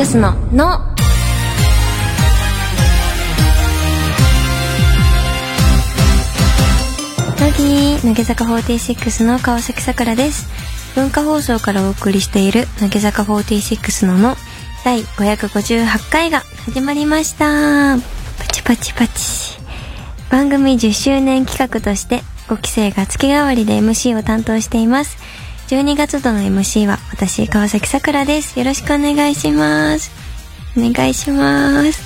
乃木坂46の「の」乃木乃木坂46の川崎さくらです。文化放送からお送りしている乃木坂46のの。第558回が始まりました。パチパチパチ。番組10周年企画として5期生が月替わりで MC を担当しています。12月度の MC は私川崎さくらです。よろしくお願いします。お願いします。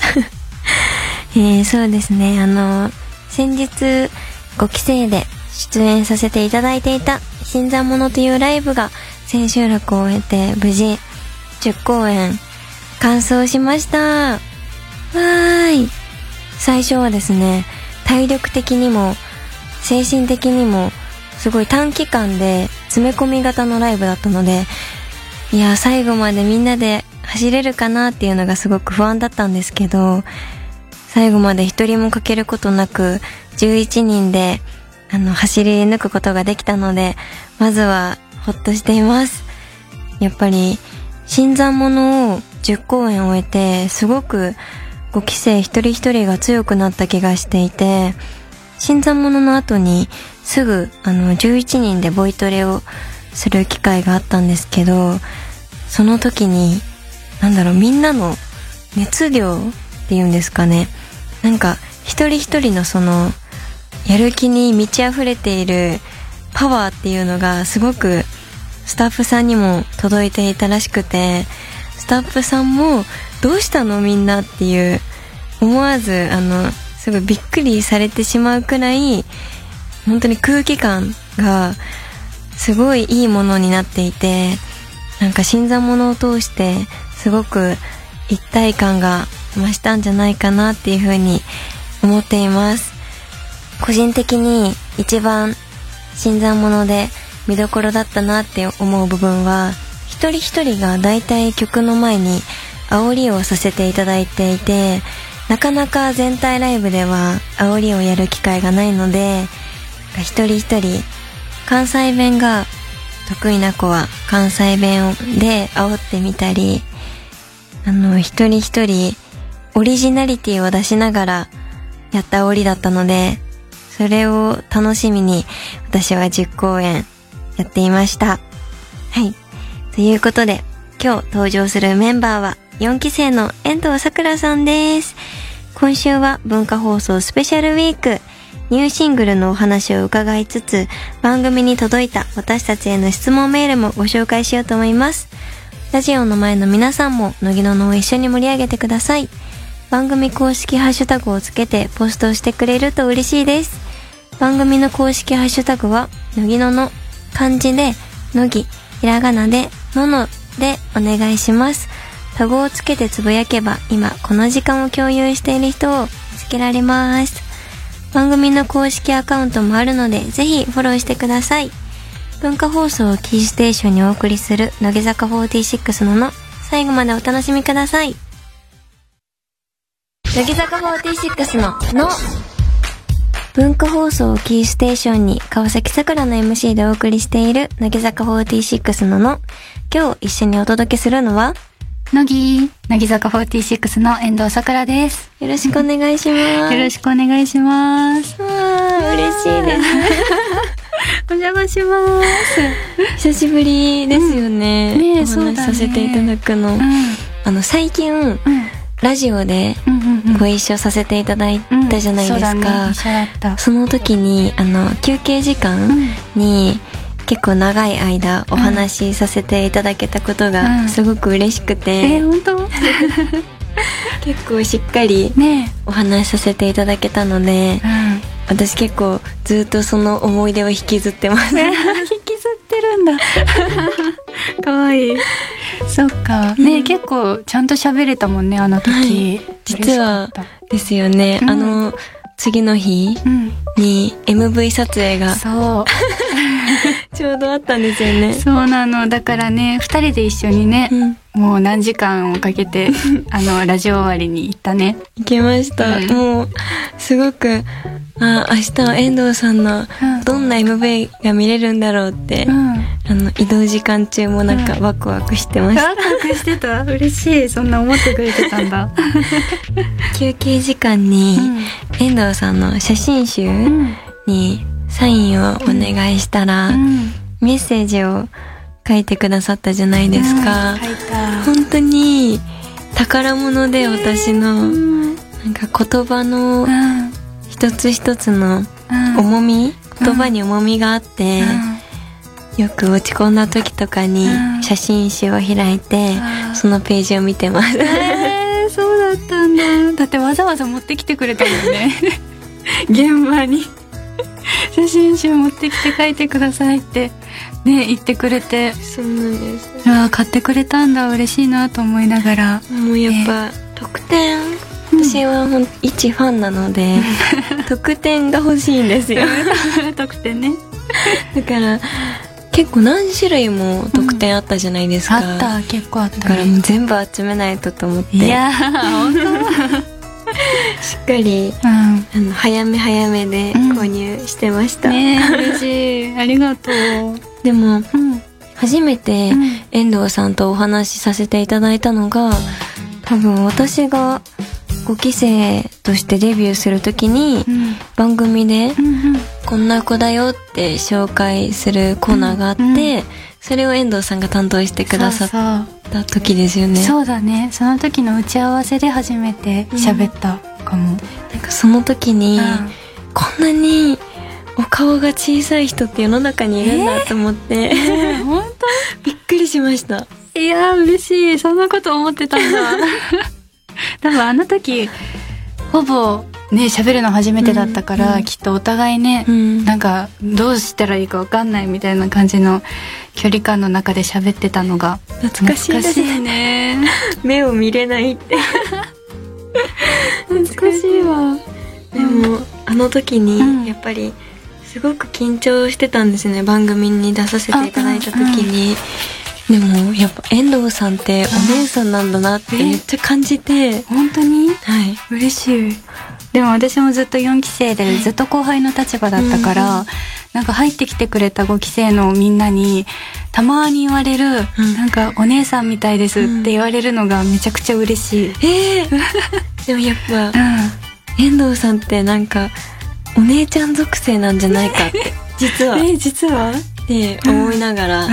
えー、そうですね。あの先日5期生で出演させていただいていた新参者というライブが千秋楽を終えて無事10公演完走しました。わーい。最初はですね体力的にも精神的にもすごい短期間で詰め込み型のライブだったのでいや最後までみんなで走れるかなっていうのがすごく不安だったんですけど最後まで一人も欠けることなく11人であの走り抜くことができたのでまずはほっとしています。やっぱり新参者を10公演終えてすごく5期生一人一人が強くなった気がしていて新参者の後にすぐあの11人でボイトレをする機会があったんですけどその時になんだろうみんなの熱量っていうんですかね。なんか一人一人のそのやる気に満ち溢れているパワーっていうのがすごくスタッフさんにも届いていたらしくてスタッフさんも「どうしたのみんな」っていう思わずあのすごいびっくりされてしまうくらい本当に空気感がすごいいいものになっていてなんか新参者を通してすごく一体感が増したんじゃないかなっていうふうに思っています。個人的に一番新参者で見どころだったなって思う部分は一人一人が大体曲の前に煽りをさせていただいていてなかなか全体ライブでは煽りをやる機会がないので一人一人関西弁が得意な子は関西弁で煽ってみたりあの一人一人オリジナリティを出しながらやった煽りだったのでそれを楽しみに私は10公演やっていました。はい。ということで今日登場するメンバーは4期生の遠藤さくらさんです。今週は文化放送スペシャルウィーク。ニューシングルのお話を伺いつつ番組に届いた私たちへの質問メールもご紹介しようと思います。ラジオの前の皆さんも乃木ののを一緒に盛り上げてください。番組公式ハッシュタグをつけてポストしてくれると嬉しいです。番組の公式ハッシュタグは乃木のの漢字で乃木ひらがなでののでお願いします。タグをつけてつぶやけば今この時間を共有している人を見つけられます。番組の公式アカウントもあるのでぜひフォローしてください。文化放送をキーステーションにお送りする乃木坂46のの最後までお楽しみください。乃木坂46のの文化放送をキーステーションに川崎さくらの MC でお送りしている乃木坂46のの今日一緒にお届けするのは乃木、乃木坂46の遠藤さくらです。よろしくお願いします。よろしくお願いします。嬉しいです。お邪魔します。久しぶりですよね。うんねえお話しさせていただくの。うん。あの、最近、うん。ラジオで。ご一緒させていただいたじゃないですか。うんそね。その時に、あの、休憩時う間ん。に、結構長い間お話しさせていただけたことうんがすごく嬉しくえて、ー、本当？結構しっかりねお話しさせていただけたのでえ。、うん。私結構ずっとその思い出を引きずってます。引きずってるんだ。かわいい。そっか。ねえ、結構ちゃんと喋れたもんね、あの時。実は嬉しかっですよね。うんあの、次の日。に MV 撮影がそう。ちょうどあったんですよね。そうなの。だからね、二人で一緒にね、うん。もう何時間をかけて、あの、ラジオ終わりに行ったね。行けました。うんもう、すごく、あ明日は遠藤さんのうんどんな MV が見れるんだろうって、うんあの移動時間中もなんかうんワクワクしてました、ワクワクしてた嬉しいそんな思ってくれてたんだ 休憩時間に遠藤さんの写真集うん。にサインをお願いしたら、うん。メッセージを書いてくださったじゃないですか、うん。本当に宝物で私うのん。なんか言葉のうん。一つ一つのうん。重み言葉に重みがあって、うん。よく落ち込んだ時とかにうん。写真集を開いてうん。そのページを見てます。えー、そうだったんだ。だってわざわざ持ってきてくれたもんね。現場に。写真集持ってきて書いてくださいって。ね言ってくれて。そうなんです。ああ買ってくれたんだ。嬉しいなと思いながら。もうやっぱ特典。私はほん一ファンなので 特典が欲しいんですよ。特典ね。だから結構何種類も特典あったじゃないですか、あった結構あっだからたねもう全部集めないとと思って。いやー本しっかり当うん。あの早め早めでうん。購入してました、ねえ嬉しい。ありがとう。でもうん。初めてうん。遠藤さんとお話しさせていただいたのが多分私が5期生としてデビューする時にうん。番組でうんこんな子だよって紹介するコーナーがあって、うんうん。それを遠藤さんが担当してくださった時ですよね。そうだね。その時の打ち合わせで初めて喋ったかも、なんかその時に、うん。こんなにお顔が小さい人って世の中にいるんだと思って、本 びっくりしました。当いや嬉しい。そんなこと思ってたんだ。多分あの時ほぼね喋るの初めてだったから、うん。うんきっとお互いね、うん。なんかどうしたらいいかわかんないみたいな感じの距離感の中で喋ってたのが懐かしいですね。目を見れないって。懐かしいわ。でも、あの時にうん。やっぱりすごく緊張してたんですね。番組に出させていただいた時に、でもやっぱ遠藤さんってお姉さんなんだなってめっちゃ感じて、本当に？はい。嬉しいでも私もずっと4期生でずっと後輩の立場だったから、うんなんか入ってきてくれた5期生のみんなにたまに言われる、うん。なんかお姉さんみたいですって言われるのがめちゃくちゃ嬉しい、えー、でもやっぱうん。遠藤さんってなんかお姉ちゃん属性なんじゃないかって 実は。っえ実は？て思いながら、う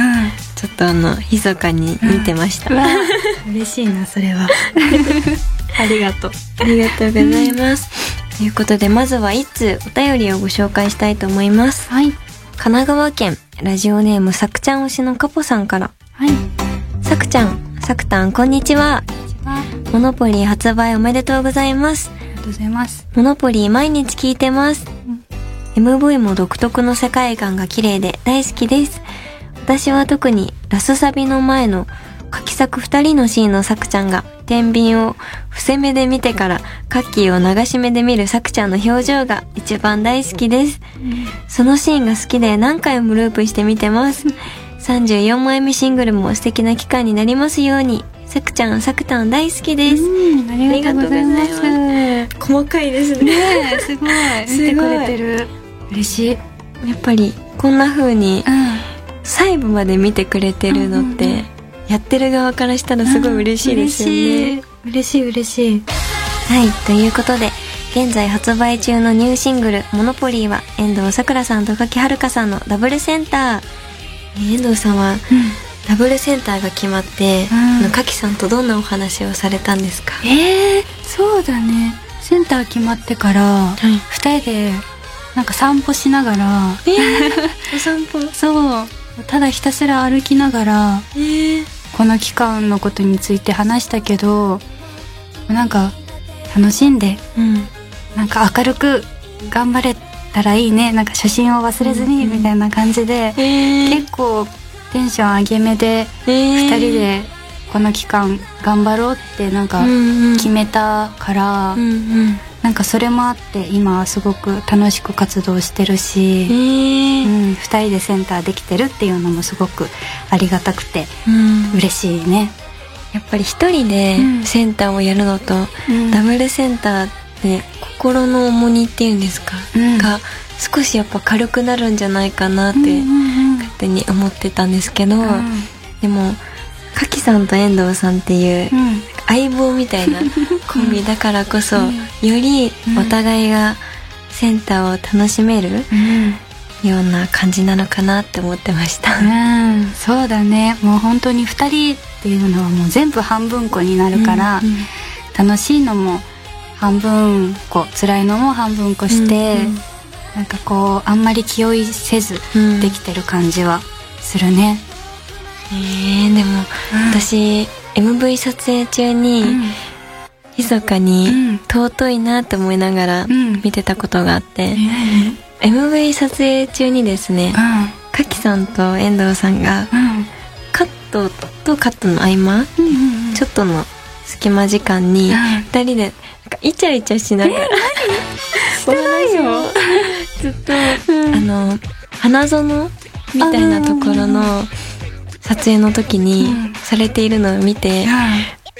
ちょっとあの密かに見てました、んわ嬉しいなそれは ありがとうありがとうございます。ということで、まずは一通お便りをご紹介したいと思います。はい神奈川県、ラジオネームさくちゃん推しのカポさんから。はいさくちゃん、さくたん、こんにちは。あモノポリー発売おめでとうございます。りがとうございますモノポリー毎日聞いてます。MV も独特の世界観が綺麗で大好きです。私は特にラスサビの前の書き裂く二人のシーンのさくちゃんが天秤を伏せ目で見てからカッキーを流し目で見るさくちゃんの表情が一番大好きです。そのシーンが好きで何回もループして見てます。34枚目シングルも素敵な期間になりますように。さくちゃん、さくたん大好きです。うんありがとうございますありがとうござい細かいですね。ねえ すごい見てくれてる嬉しいやっぱりこんな風にうん細部まで見てくれてるのって、うんうんうんやってる側からしたらすごい嬉しいですよね。嬉しい嬉しい嬉しいはい、ということで、現在発売中のニューシングル、モノポリーは、遠藤さくらさんと柿はるかさんのダブルセンター。えー遠藤さんは、ダブルセンターが決まって、うん柿さんとどんなお話をされたんですか？えー、そうだねセンター決まってからはい。二人でなんか散歩しながらえー、お散歩。そうただひたすら歩きながらえー、この期間のことについて話したけどなんか楽しんでうん。なんか明るく頑張れたらいいねなんか初心を忘れずにうんうんみたいな感じで、えー、結構テンション上げ目でえー、二人でこの期間頑張ろうってなんかうんうん、決めたから、うんうん。なんかそれもあって今はすごく楽しく活動してるえし、ー、うん、2人でセンターできてるっていうのもすごくありがたくてうん。嬉しいね、やっぱり一人でうん。センターをやるのと、うん。ダブルセンターで心の重荷っていうんですか、うん。が少しやっぱ軽くなるんじゃないかなって勝手に思ってたんですけど、うん。でもかきさんと遠藤さんっていううん。相棒みたいな コンビだからこそ、うん。よりお互いがセンターを楽しめるうん。ような感じなのかなって思ってました。うん、そうだね。もう本当に2人っていうのはもう全部半分こになるから、うんうん。楽しいのも半分こ辛いのも半分こして、うんうん。なんかこうあんまり気負いせずうん。できてる感じはするね、えー、でも、私 MV 撮影中に、密かうにん。尊いなって思いながらん。見てたことがあって、何 MV 撮影中にですねかきさんと遠藤さんがうん。カットとカットの合間うんうんちょっとの隙間時間にうん。二人でなんかイチャイチャしながら お話をずっと、うん。あの花園みたいなところの撮影の時にうん。されているのを見て、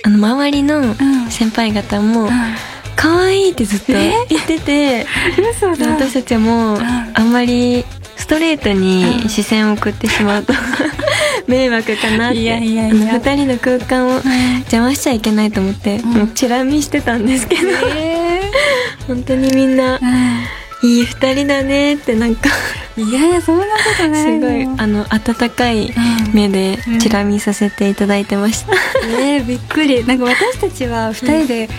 あの周りのん。先輩方もうん「可愛いってずっと言ってて私たちもん。あんまりストレートに視線を送ってしまうと 迷惑かなっていやいやいや。人の空間を邪魔しちゃいけないと思って、ん。もうチラ見してたんですけど、本当にみんないい二人だねってなんかいやいやそんなことないすごいあの温かい目でチラ見させていただいてました、えー、びっくり。なんか私たちは二人で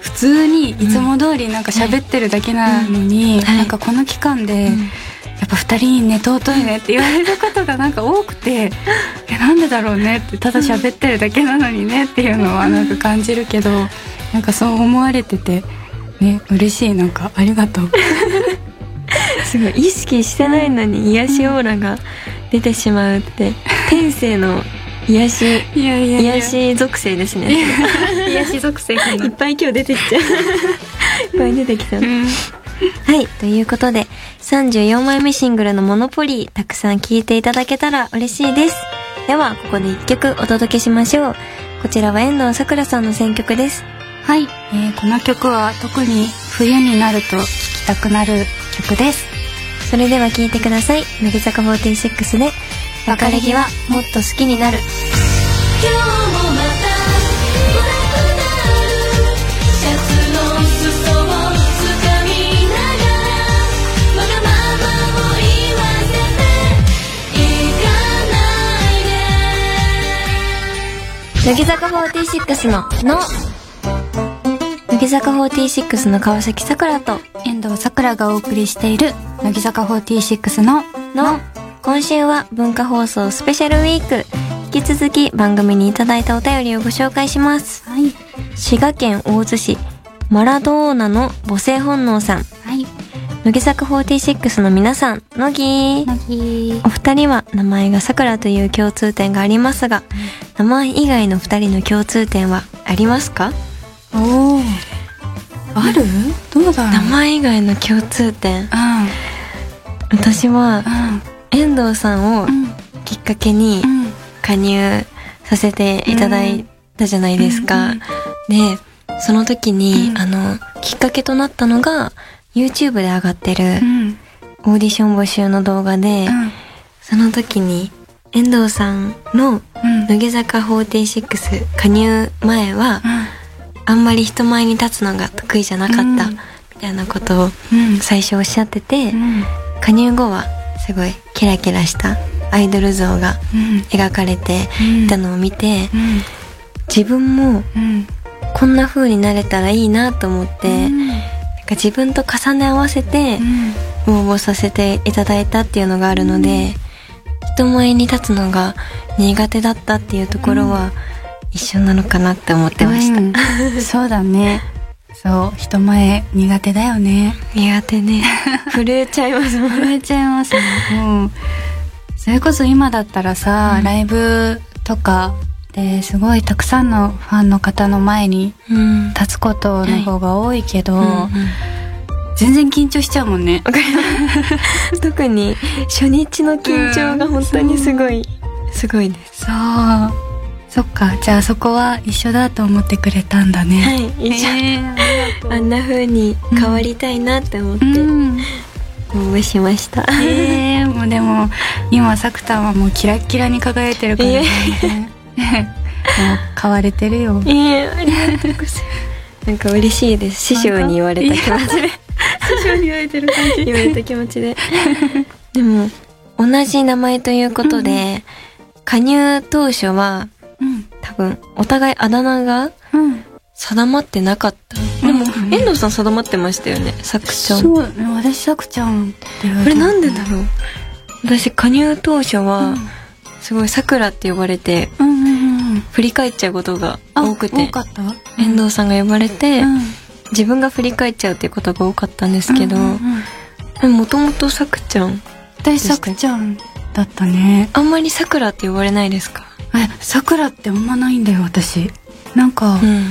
普通にいつも通りなんか喋ってるだけなのに、はい。なんかこの期間で、やっぱ二人にね尊いねって言われることがなんか多くてえなんでだろうねってただ喋ってるだけなのにねっていうのはなんか感じるけどなんかそう思われててね嬉しい。なんかありがとうすごい意識してないのに癒しオーラが出てしまうって天性の癒しいやい癒し属性ですね 癒し属性かいっぱい今日出てきちゃう いっぱい出てきたうんはい。ということで、34枚目シングルのモノポリー、たくさん聴いていただけたら嬉しいです。では、ここで1曲お届けしましょう。こちらは遠藤さくらさんの選曲です。はい、えーこの曲は特に冬になると聴きたくなる曲ですそれでは聴いてください。乃木坂46で、別れ際もっと好きになる。今日もまた乃木坂46の、の。乃木坂46の川崎さくらと、遠藤さくらがお送りしている乃木坂46のの、今週は文化放送スペシャルウィーク。引き続き番組にいただいたお便りをご紹介します。はい。滋賀県大津市、マラドーナの母性本能さん。はい。乃木坂46の皆さん、乃木。乃木。お二人は名前がさくらという共通点がありますが、名前以外の二人の共通点はありますか？おおある？どうだろう。名前以外の共通点。うん私は、うん。遠藤さんをうんきっかけにうん。加入させていただいたじゃないですか。で、その時に、うん。あの、きっかけとなったのが、YouTube で上がってるうん。オーディション募集の動画で、うん。その時に、遠藤さんのうん。乃木坂46加入前は、あんまり人前に立つのが得意じゃなかった、うん。みたいなことをうん。最初おっしゃってて、うん加入後はすごいキラキラしたアイドル像がうん。描かれていたのを見て、うん。自分もうん。こんな風になれたらいいなと思って、うん。なんか自分と重ね合わせて応募させていただいたっていうのがあるので、人前に立つのが苦手だったっていうところは一緒なのかなって思ってました。うん。そうだねそう人前苦手だよね。苦手ね。震えちゃいますもん。震えちゃいますね。うん。それこそ今だったらさ、うん。ライブとかですごいたくさんのファンの方の前にうん。立つことの方が多いけど、うん。うん全然緊張しちゃうもんね。特に初日の緊張が本当にすごい、すごいです。そうそっかじゃあそこは一緒だと思ってくれたんだね。はい、一緒。えーあんな風に変わりたいなって思ってうん。応募しました、えー、もうでも今さくたんはもうキラッキラに輝いてるからね。もう変われてるよ。いえありがとうございます。なんか嬉しいです。師匠に言われた気持ちで。師匠に言われてる感じ。言われた気持ちで。でも同じ名前ということで、加入当初はうん多分お互いあだ名がうん。定まってなかった。でも、うん遠藤さん定まってましたよねさくちゃん。そうね私さくちゃん。これなんでだろう。私加入当初は、うん。すごいさくらって呼ばれてうんうんうん振り返っちゃうことがあ多くて多かった？遠藤さんが呼ばれて、うん。自分が振り返っちゃうっていうことが多かったんですけど、うんうんももともとさくちゃん私さくちゃんだったね。あんまりさくらって呼ばれないですか？えさくらってあんまないんだよ私。なんか、うんうん。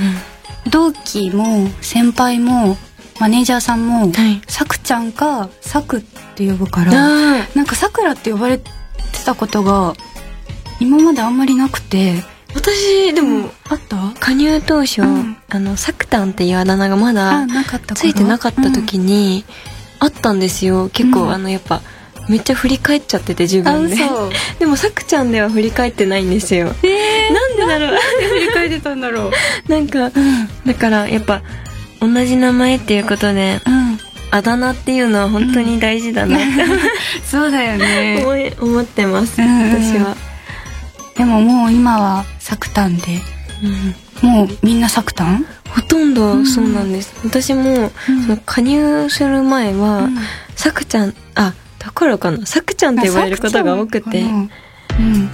同期も先輩もマネージャーさんもはい。さくちゃんかさくって呼ぶからあなんかさくらって呼ばれてたことが今まであんまりなくて私でも、あった？加入当初、うん。あのサクタンっていうあだ名がまあだついてなかった時に、あったんですよ。結構、うん。あのやっぱめっちゃ振り返っちゃってて自あ分で。嘘。でもさくちゃんでは振り返ってないんですよ。えなんでだろう。振り返ってたんだろう。なんかだからやっぱ同じ名前っていうことでうん。あだ名っていうのは本当に大事だなって、そうだよね。思い思ってます、うんうん私は、でももう今はサクタンで。もうみんなサクタン？ほとんどそうなんです、私も、うん。その加入する前は、うん。さくちゃんあだからかなさくちゃんって呼ばれることが多くて。うん。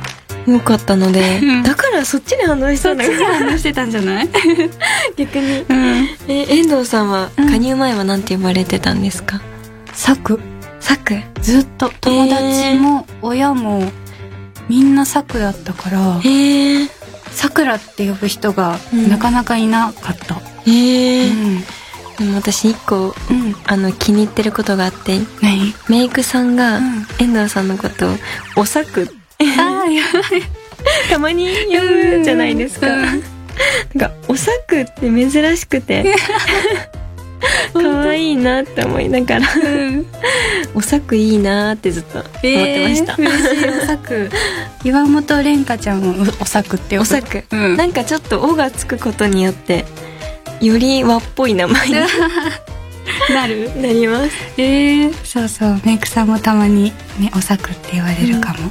多かったので、うん。だからそっちに反応したんだ話してたんじゃない？逆に。うん。え遠藤さんはうん。加入前はなんて呼ばれてたんですか？サクさく？ずっと。友達も親もみんなサクだったから。さくらって呼ぶ人がうん。なかなかいなかった。へえうん。でも私一個うん。あの気に入ってることがあって何？メイクさんがうん。遠藤さんのことをおさく。ああや たまに呼ぶじゃないですか、うん。なんかおさくって珍しくて 可愛いなって思いながらおさくいいなってずっと思ってました、えーおさく。岩本蓮香ちゃんもおさくっておさく、うん。なんかちょっと「お」がつくことによってより和っぽい名前に なる。なります。えー、そうそう。メイクさんもたまにねおさくって言われるかも、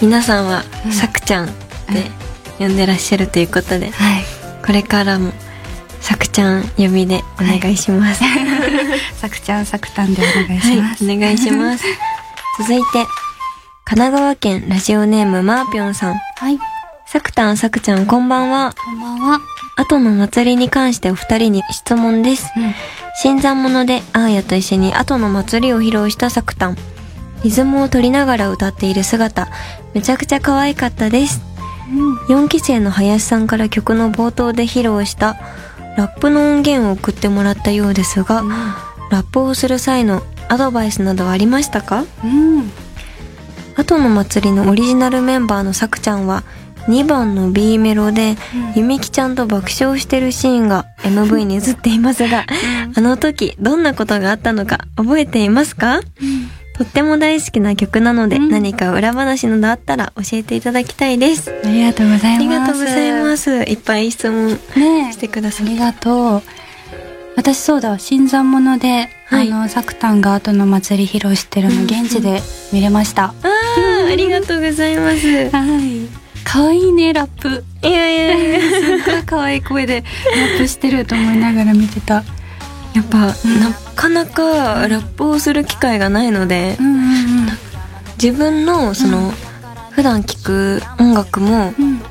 皆さんはうん。さくちゃんって呼んでらっしゃるということで、はい。これからもさくちゃん呼びでお願いします、さくちゃんさくたんでお願いはい、します、お願いします。続いて、神奈川県ラジオネームマーピョンさん。はい。さくたんさくちゃんこんばんは。こんばんは後の祭りに関してお二人に質問です。うん新参者でアーヤと一緒に後の祭りを披露したさくたん。リズムを取りながら歌っている姿、めちゃくちゃ可愛かったです。4期生の林さんから曲の冒頭で披露したラップの音源を送ってもらったようですが、ラップをする際のアドバイスなどはありましたか？うん後の祭りのオリジナルメンバーのさくちゃんは2番の B メロで、ゆみきちゃんと爆笑してるシーンが MV に映っていますが、あの時どんなことがあったのか覚えていますか、とっても大好きな曲なので、うん。何か裏話などあったら教えていただきたいです。ありがとうございます。ありがとうございます。いっぱい質問してくださって。ありがとう。私そうだ。新参者で、はい。あのさくたんが後の祭り披露してるの現地で見れました、あーありがとうございます。い はい可愛いねラップ。やいやいや。すっごい可愛い声でラップしてると思いながら見てた。やっぱ、なかなかラップをする機会がないので、うんうん自分のその、普段聴く音楽もうん。うん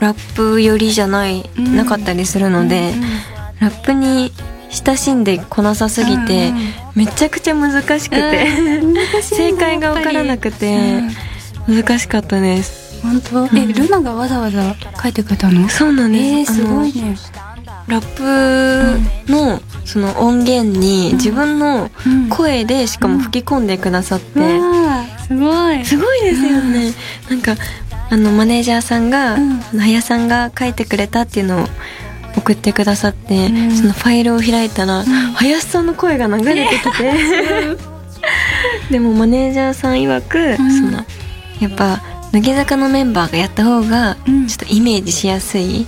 ラップ寄りじゃない、うん。なかったりするので、ラップに親しんでこなさすぎて、うんうんめちゃくちゃ難しくて、正解が分からなくて、難しかったです。本当？えルナがわざわざ書いてくれたの？そうなんです。えー、すごいね。ラップのその音源に自分のうん。声でしかも吹き込んでくださって、すごい。すごいですよね、なんかあのマネージャーさんが、うん。林さんが書いてくれたっていうのを送ってくださって、うん。そのファイルを開いたら、林さんの声が流れてきて、でもマネージャーさん曰く、ん。そのやっぱ乃木坂のメンバーがやった方がうん。ちょっとイメージしやすい、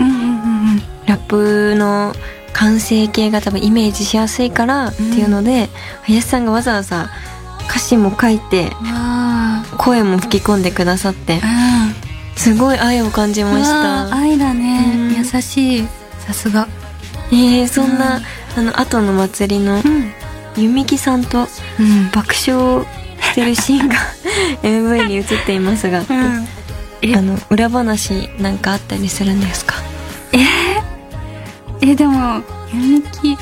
ラップの完成形が多分イメージしやすいからっていうので、林さんがわざわざ歌詞も書いて声も吹き込んでくださってあすごい愛を感じました。愛だね、うん。優しい。さすが。えー、そんな、あの後の祭りのうん。ゆみきさんとうん。爆笑してるシーンが MV に映っていますが、うん。え？あの裏話なんかあったりするんですか？え？でもゆみき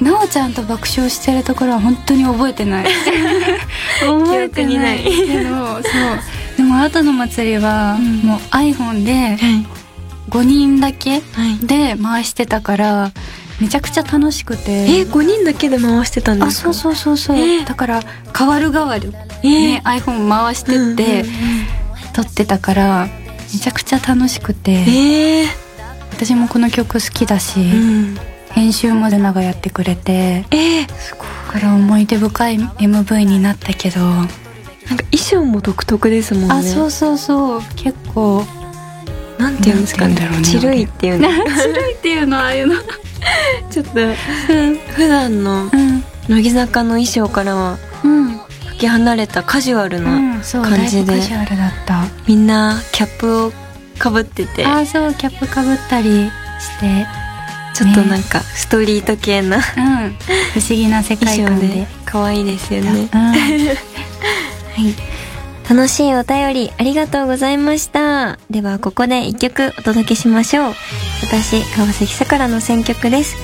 なおちゃんと爆笑してるところは本当に覚えてない。覚えてない。けどそう。でも後の祭りは、うん。もう iPhone ではい。5人だけはい。で回してたからめちゃくちゃ楽しくて。えー、5人だけで回してたんですか？あそうそうそうそう、え。ーだから変わる変わる、え。ーね iPhone 回してって、うんうんうん。撮ってたからめちゃくちゃ楽しくて、えー。私もこの曲好きだし、うん。編集もでながやってくれてえー、すごい。だから思い出深い MV になったけど、なんか衣装も独特ですもんね。あそうそうそう。結構なんていうんですかね。ちるいっていうの。白いっていうのああいうの ちょっと普段のうん。乃木坂の衣装からはうん、かけ離れたカジュアルう、な感じでだいぶカジュアルだった。みんなキャップをかぶっててあそうキャップかぶったりしてちょっとなんかストリート系なうん。不思議な世界観で可愛いですよね。うん。はい。楽しいお便りありがとうございました。では、ここで一曲お届けしましょう。私、川崎さくらの選曲です。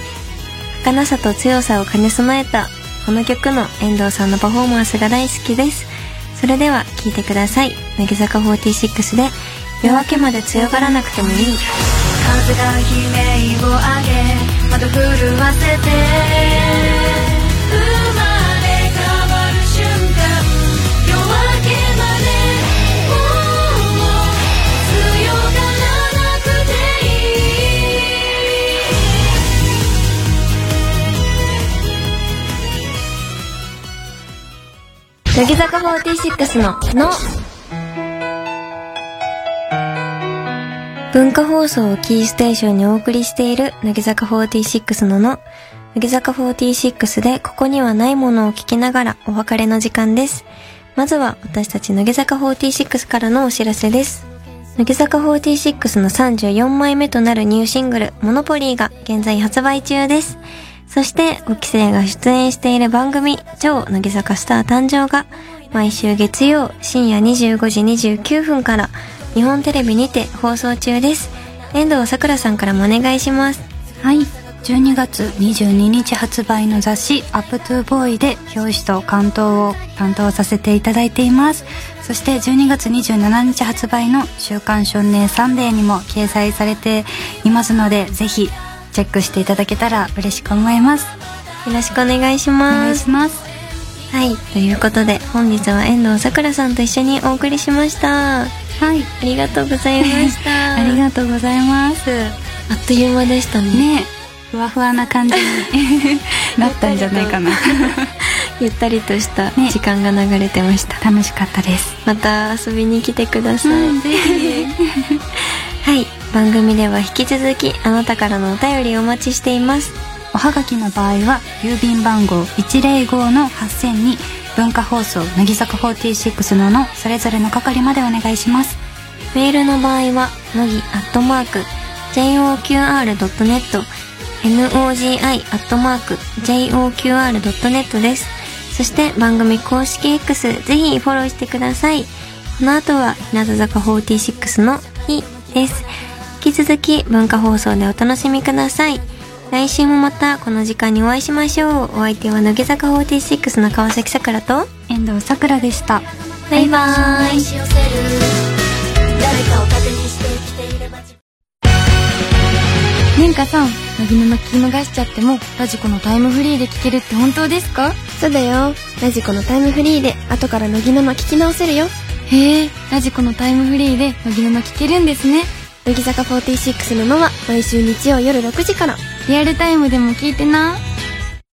儚さと強さを兼ね備えた、この曲の遠藤さんのパフォーマンスが大好きです。それでは、聴いてください。乃木坂46で、夜明けまで強がらなくてもいい。風が悲鳴を上げ窓震わせて乃木坂46の「の」文化放送をキーステーションにお送りしている乃木坂46のの乃木坂46でここにはないものを聞きながらお別れの時間です。まずは私たち乃木坂46からのお知らせです。乃木坂46の34枚目となるニューシングルモノポリーが現在発売中です。そして5期生が出演している番組超乃木坂スター誕生が毎週月曜深夜25時29分から日本テレビにて放送中です。遠藤さくらさんからもお願いします。はい12月22日発売の雑誌「アップトゥーボーイで表紙と巻頭を担当させていただいていますそして12月27日発売の「週刊少年サンデー」にも掲載されていますのでぜひチェックしていただけたら嬉しく思いますよろしくお願いしおます。願いしますはい。ということで、本日は遠藤さくらさんと一緒にお送りしました。あはいりがとうございました。ありがとうございますあっという間でしたね。ねふわふわな感じに なったんじゃないかな ゆったりとしたね時間が流れてました。楽しかったですまた遊びに来てください。うんぜひはい。番組では引き続きあなたからのお便りをお待ちしています。おはがきの場合は郵便番号105の8000に文化放送乃木坂46ののそれぞれの係までお願いしますメールの場合は、のぎアットマーク、joqr.net、nogi アットマーク、joqr.net です。そして番組公式 X、ぜひフォローしてください。この後は、日向坂46の日です。引き続き文化放送でお楽しみください。来週もまたこの時間にお会いしましょう。お相手は乃木坂46の川崎さくらと、遠藤さくらでしたバイバーイ。年花さん、乃木沼聞き逃しちゃっても、ラジコのタイムフリーで聞けるって本当ですか？そうだよ。ラジコのタイムフリーで後から乃木沼聞き直せるよ。へえ、ラジコのタイムフリーで乃木沼聞けるんですね。乃木坂46ののは毎週日曜夜6時からリアルタイムでも聞いてな